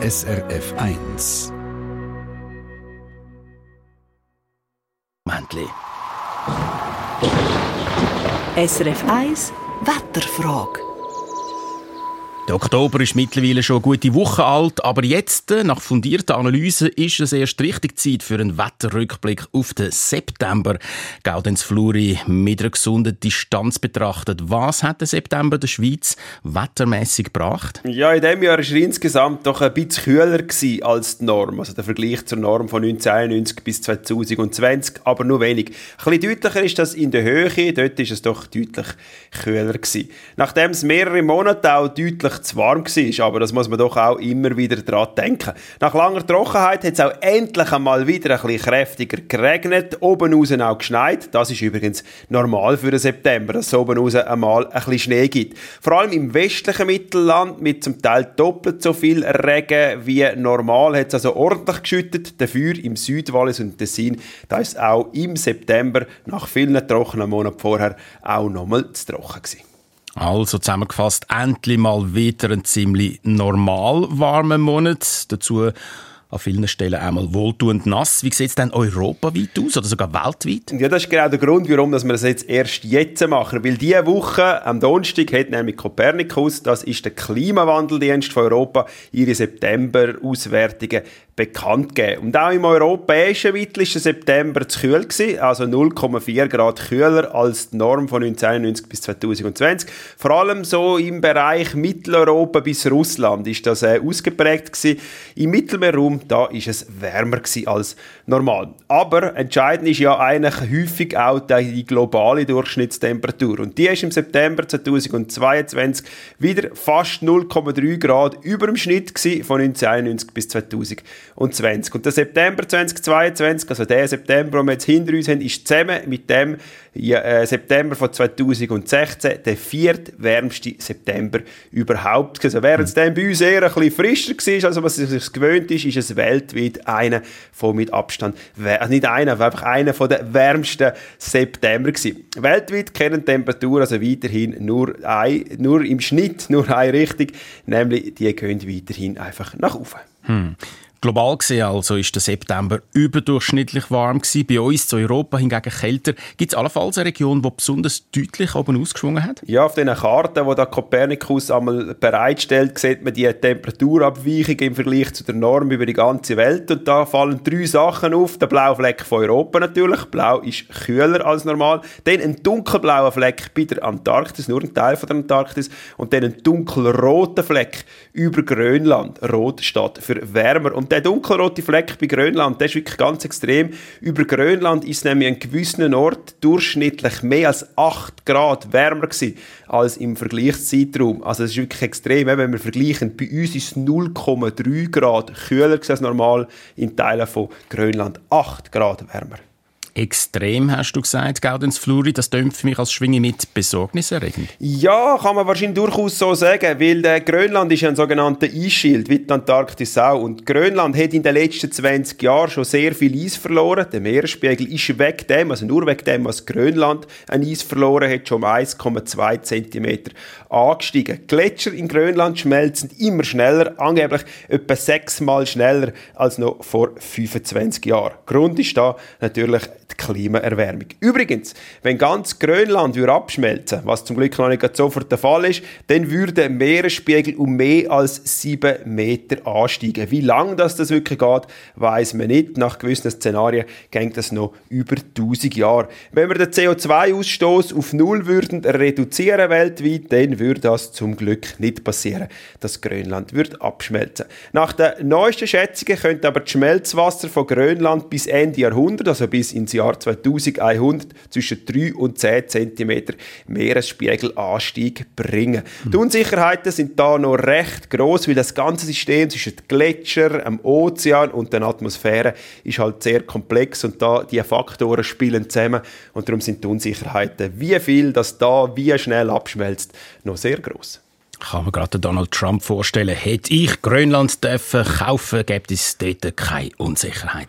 SRF 1. Mäntli. SRF 1 Wetterfrage. Der Oktober ist mittlerweile schon eine gute Woche alt, aber jetzt, äh, nach fundierter Analyse, ist es erst richtig Zeit für einen Wetterrückblick auf den September. Gaudenz Fluri mit einer gesunden Distanz betrachtet. Was hat der September der Schweiz wettermäßig gebracht? Ja, in diesem Jahr war er insgesamt doch ein bisschen kühler als die Norm. Also der Vergleich zur Norm von 1991 bis 2020, aber nur wenig. Ein bisschen deutlicher ist das in der Höhe, dort ist es doch deutlich kühler. Nachdem es mehrere Monate auch deutlich zu warm war. Aber das muss man doch auch immer wieder daran denken. Nach langer Trockenheit hat es auch endlich einmal wieder ein bisschen kräftiger geregnet. Oben raus auch geschneit. Das ist übrigens normal für den September, dass es oben raus einmal ein bisschen Schnee gibt. Vor allem im westlichen Mittelland mit zum Teil doppelt so viel Regen wie normal hat es also ordentlich geschüttet. Dafür im Südwallis und Tessin, da ist es auch im September nach vielen trockenen Monaten vorher auch nochmal zu trocken gewesen. Also zusammengefasst, endlich mal wieder ein ziemlich normal warmer Monat. Dazu an vielen Stellen einmal wohltuend nass. Wie sieht es denn europaweit aus oder sogar weltweit? Ja, das ist genau der Grund, warum wir das jetzt erst jetzt machen. Weil diese Woche, am Donnerstag, hat nämlich Copernicus, das ist der Klimawandeldienst von Europa, ihre September-Auswertungen bekannt gegeben. Und auch im europäischen Wittel war der September zu kühl, gewesen, also 0,4 Grad kühler als die Norm von 1991 bis 2020. Vor allem so im Bereich Mitteleuropa bis Russland ist das äh, ausgeprägt gewesen. Im Mittelmeerraum da ist es wärmer als normal. Aber entscheidend ist ja eigentlich häufig auch die globale Durchschnittstemperatur. Und die ist im September 2022 wieder fast 0,3 Grad über dem Schnitt von 1991 bis 2020 und 20. Und der September 2022, also der September, den wir jetzt hinter uns haben, ist zusammen mit dem äh, September von 2016 der viertwärmste September überhaupt. Also während es dann bei uns eher ein bisschen frischer war, als man sich gewöhnt ist, ist es weltweit einer von mit Abstand, also nicht einer, aber einfach einer von der wärmsten September gewesen. Weltweit kennen Temperaturen also weiterhin nur, ein, nur im Schnitt nur eine Richtung, nämlich die gehen weiterhin einfach nach oben. Hm. Global gesehen also ist der September überdurchschnittlich warm gewesen. Bei uns zu Europa hingegen kälter. Gibt es allenfalls eine Region, die besonders deutlich oben ausgeschwungen hat? Ja, auf den Karten, die der Kopernikus einmal bereitstellt, sieht man die Temperaturabweichung im Vergleich zu der Norm über die ganze Welt. Und da fallen drei Sachen auf. Der blaue Fleck von Europa natürlich. Blau ist kühler als normal. Dann ein dunkelblauer Fleck bei der Antarktis, nur ein Teil von der Antarktis. Und dann ein dunkelroter Fleck über Grönland. Rot steht für wärmer. Und der dunkelrote Fleck bei Grönland, der ist wirklich ganz extrem. Über Grönland ist nämlich an gewissen Ort durchschnittlich mehr als 8 Grad wärmer gewesen als im Vergleichszeitraum. Also es ist wirklich extrem, wenn wir vergleichen. Bei uns ist es 0,3 Grad kühler als normal, in Teilen von Grönland 8 Grad wärmer extrem, hast du gesagt, Gaudenz Fluri. Das dämpft mich als Schwinge mit besorgniserregend. Ja, kann man wahrscheinlich durchaus so sagen, weil der Grönland ist ein sogenannter Eisschild, wie die Antarktis auch. Und Grönland hat in den letzten 20 Jahren schon sehr viel Eis verloren. Der Meeresspiegel ist weg dem, also nur weg dem, was Grönland an Eis verloren hat, schon um 1,2 cm angestiegen. Gletscher in Grönland schmelzen immer schneller, angeblich etwa sechsmal schneller als noch vor 25 Jahren. Grund ist da natürlich die Klimaerwärmung. Übrigens, wenn ganz Grönland würde abschmelzen, was zum Glück noch nicht sofort der Fall ist, dann würde der Meeresspiegel um mehr als 7 Meter ansteigen. Wie lange das, das wirklich geht, weiß man nicht. Nach gewissen Szenarien geht das noch über 1000 Jahre. Wenn wir den CO2-Ausstoß auf Null würden reduzieren weltweit, dann würde das zum Glück nicht passieren. Das Grönland würde abschmelzen. Nach den neuesten Schätzungen könnte aber das Schmelzwasser von Grönland bis Ende Jahrhundert, also bis ins Jahr 2100 zwischen 3 und 10 cm Meeresspiegelanstieg bringen. Mhm. Die Unsicherheiten sind da noch recht groß, weil das ganze System zwischen den Gletscher, dem Ozean und der Atmosphäre ist halt sehr komplex und da die Faktoren spielen zusammen und darum sind die Unsicherheiten, wie viel das da wie schnell abschmelzt, noch sehr groß. Kann man gerade Donald Trump vorstellen, hätte ich Grönland dürfen kaufen, gäbe es dort keine Unsicherheit.